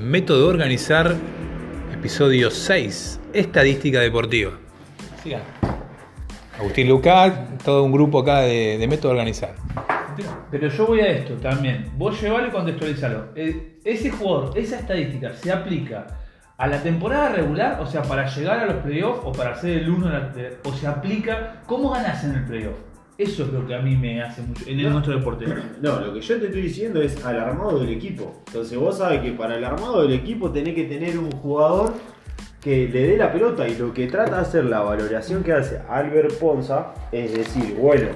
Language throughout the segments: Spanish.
Método de Organizar, episodio 6, Estadística Deportiva. Sigan. Agustín Lucac, todo un grupo acá de, de Método de Organizar. Pero yo voy a esto también. Vos llevalo y contextualizalo. Eh, Ese jugador, esa estadística, ¿se aplica a la temporada regular? O sea, para llegar a los playoffs o para hacer el 1 o se aplica. ¿Cómo ganas en el playoff? Eso es lo que a mí me hace mucho en No. nuestro deporte. No, lo que yo te estoy diciendo es al armado del equipo. Entonces vos sabés que para el armado del equipo tenés que tener un jugador que le dé la pelota y lo que trata de hacer la valoración que hace Albert Ponza es decir, bueno,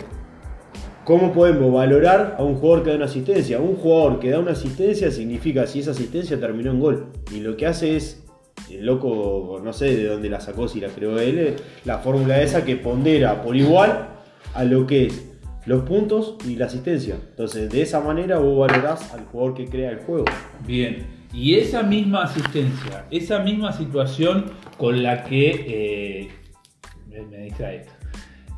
¿cómo podemos valorar a un jugador que da una asistencia? Un jugador que da una asistencia significa si esa asistencia terminó en gol. Y lo que hace es, el loco, no sé de dónde la sacó, si la creó él, la fórmula esa que pondera por igual a lo que es los puntos y la asistencia. Entonces, de esa manera vos valorás al jugador que crea el juego. Bien. Y esa misma asistencia, esa misma situación con la que. eh, me, distrae esto.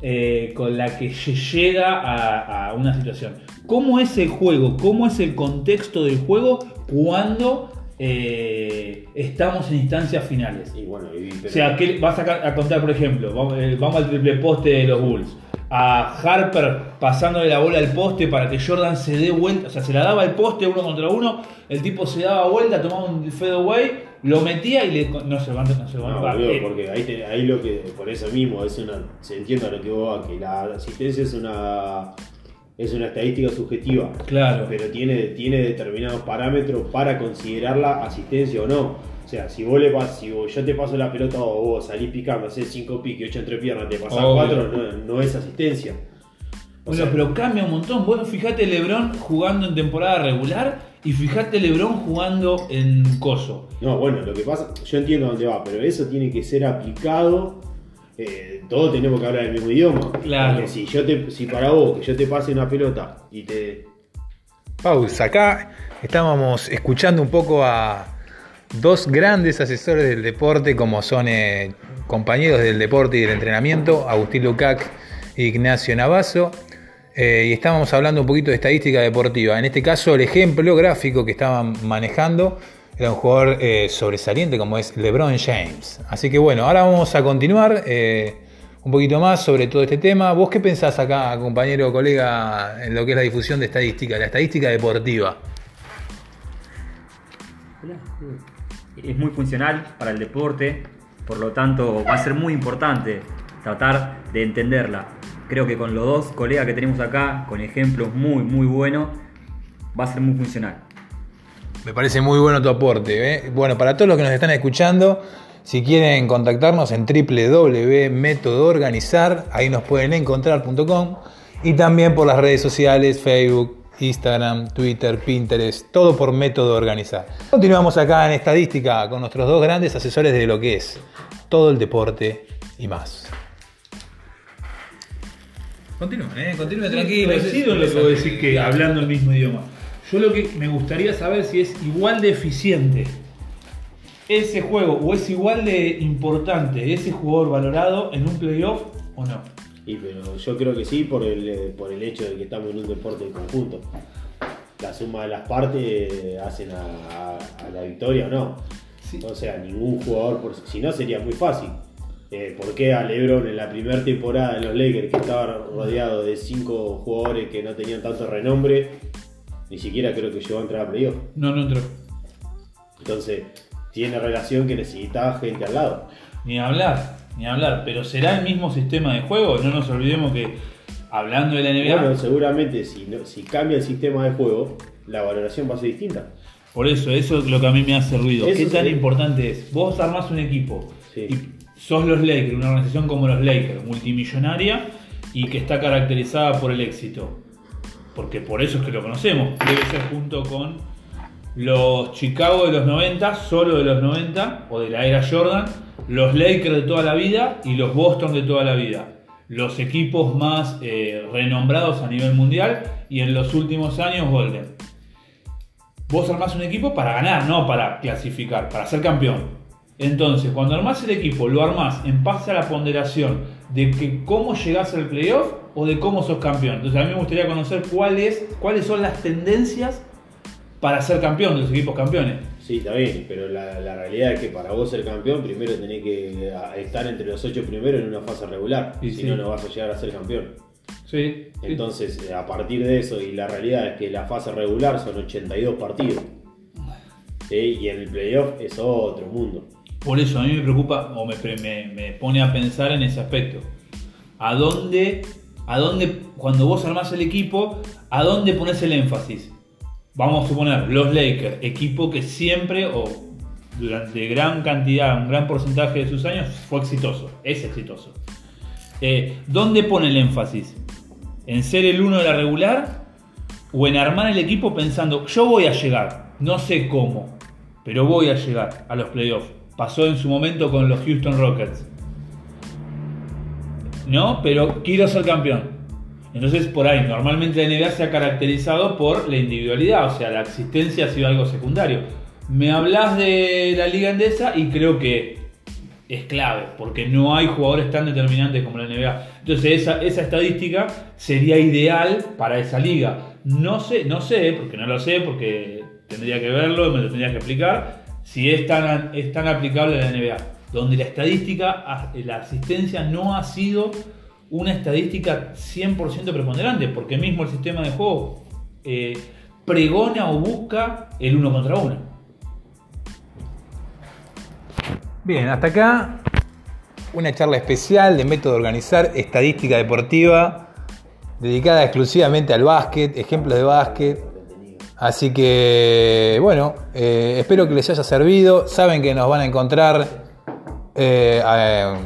Eh, con la que se llega a, a una situación. ¿Cómo es el juego? ¿Cómo es el contexto del juego cuando eh, estamos en instancias finales? Y bueno, y- pero- O sea, ¿qué vas a, contar, por ejemplo? Vamos, vamos al triple poste de los Bulls. A Harper pasándole la bola al poste para que Jordan se dé vuelta. O sea, se la daba al poste uno contra uno. El tipo se daba vuelta, tomaba un fadeaway, lo metía y le. No se levanta, no se No, boludo, Eh, porque ahí, te- ahí lo que, por eso mismo, es una, se entiende lo que vos que la asistencia es una, es una estadística subjetiva, Claro. pero tiene, tiene determinados parámetros para considerarla asistencia o no. O sea, si vos le pas, si vos- yo te paso la pelota o vos salís picando, haces 5 piques, 8 entre piernas, te pasás Obvio. 4, no, no es asistencia. O Bueno, sea, pero cambia un montón. Vos fijate LeBron jugando en temporada regular y fijate LeBron jugando en Coso. No, bueno, lo que pasa, yo entiendo dónde va, pero eso tiene que ser aplicado. eh, todos tenemos que hablar el mismo idioma. Claro. Porque si yo te, si para vos que yo te pase una pelota y te. Pausa. Acá estábamos escuchando un poco a dos grandes asesores del deporte, como son eh, compañeros del deporte y del entrenamiento, Agustín Lucac e Ignacio Navazo. eh, y estábamos hablando un poquito de estadística deportiva. En este caso, el ejemplo gráfico que estaban manejando era un jugador eh, sobresaliente como es LeBron James. Así que bueno, ahora vamos a continuar un poquito más sobre todo este tema. ¿Vos qué pensás acá, compañero, colega, en lo que es la difusión de estadística, la estadística deportiva? Es muy funcional para el deporte, por lo tanto va a ser muy importante tratar de entenderla. Creo que con los dos colegas que tenemos acá, con ejemplos muy muy buenos, va a ser muy funcional. Me parece muy bueno tu aporte. ¿eh? Bueno, para todos los que nos están escuchando, si quieren contactarnos en www.metodoorganizar, ahí nos pueden encontrar.com y también por las redes sociales, Facebook, Instagram, Twitter, Pinterest, todo por método organizar. Continuamos acá en estadística con nuestros dos grandes asesores de lo que es todo el deporte y más. Continúen, ¿eh? continúen. Coincido en lo que decís que hablando el mismo idioma. Yo lo que me gustaría saber si es igual de eficiente ese juego o es igual de importante ese jugador valorado en un playoff o no. Y pero yo creo que sí por el, eh, por el hecho de que estamos en un deporte en conjunto. La suma de las partes eh, hacen a, a- a la victoria o no. Sí. O sea, ningún jugador, por, si no sería muy fácil. Eh, ¿Por qué a LeBron en la primera temporada de los Lakers, que estaba rodeado de cinco jugadores que no tenían tanto renombre, ni siquiera creo que llegó a entrar a playoff? No, no entró. Entonces, tiene relación que necesitaba gente al lado. Ni hablar, ni hablar. Pero será el mismo sistema de juego. No nos olvidemos que hablando de la NBA, Bueno, seguramente si, no- si cambia el sistema de juego, la valoración va a ser distinta. por eso, eso es lo que a mí me hace ruido. Eso ¿Qué tan sí. importante es? Vos armás un equipo Sí. y sos los Lakers, una organización como los Lakers, multimillonaria y que está caracterizada por el éxito. Porque por eso es que lo conocemos. Debe ser junto con los Chicago de los 90, solo de los 90, o de la era Jordan, los Lakers de toda la vida y los Boston de toda la vida. Los equipos más eh, renombrados a nivel mundial y en los últimos años Golden. Vos armás un equipo para ganar, no para clasificar, para ser campeón. Entonces, cuando armás el equipo, lo armás en base a la ponderación de que cómo llegás al playoff o de cómo sos campeón. Entonces, a mí me gustaría conocer cuál es- cuáles son las tendencias para ser campeón de los equipos campeones. Sí, está bien, pero la, la realidad es que para vos ser campeón, primero tenés que estar entre los ocho primeros en una fase regular. Y si sí. no, no vas a llegar a ser campeón. Sí. Entonces, eh, a partir de eso, y la realidad es que la fase regular son 82 partidos. ¿Sí? Y en el playoff es otro mundo. Por eso a mí me preocupa o me, me- me pone a pensar en ese aspecto. ¿A dónde, a dónde, cuando vos armás el equipo, a dónde pones el énfasis? Vamos a suponer, los Lakers, equipo que siempre o durante gran cantidad, un gran porcentaje de sus años fue exitoso, es exitoso. Eh, ¿Dónde pone el énfasis? ¿En ser el uno de la regular? ¿O en armar el equipo pensando, yo voy a llegar, no sé cómo, pero voy a llegar a los playoffs? Pasó en su momento con los Houston Rockets. ¿No? Pero quiero ser campeón. Entonces, por ahí, normalmente la NBA se ha caracterizado por la individualidad, o sea, la existencia ha sido algo secundario. Me hablas de la liga endesa y creo que es clave, porque no hay jugadores tan determinantes como la NBA. Entonces, esa, esa estadística sería ideal para esa liga. No sé, no sé, porque no lo sé, porque tendría que verlo, me lo tendría que explicar, si es tan, es tan aplicable a la NBA, donde la estadística, la asistencia no ha sido una estadística 100% preponderante, porque mismo el sistema de juego eh, pregona o busca el uno contra uno. Bien, hasta acá una charla especial de método de organizar estadística deportiva dedicada exclusivamente al básquet, ejemplos de básquet. Así que, bueno, eh, espero que les haya servido. Saben que nos van a encontrar eh,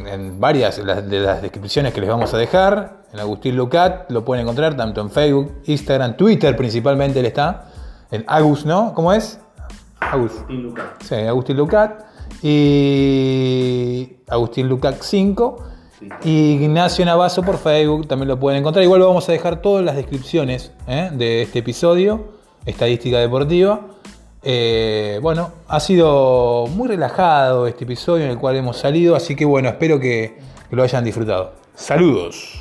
en, varias de las, de las descripciones que les vamos a dejar. En Agustín Lucat lo pueden encontrar tanto en Facebook, Instagram, Twitter principalmente él está. En Agus, ¿no? ¿Cómo es? Agus. Team Lucas. Sí, Agustín Lucat. Y Agustín Lucat 5. Y Ignacio Navazo por Facebook también lo pueden encontrar. Igual vamos a dejar todas las descripciones ¿eh? de este episodio, Estadística Deportiva. Eh, bueno, ha sido muy relajado este episodio en el cual hemos salido, así que bueno, espero que, que lo hayan disfrutado. Saludos.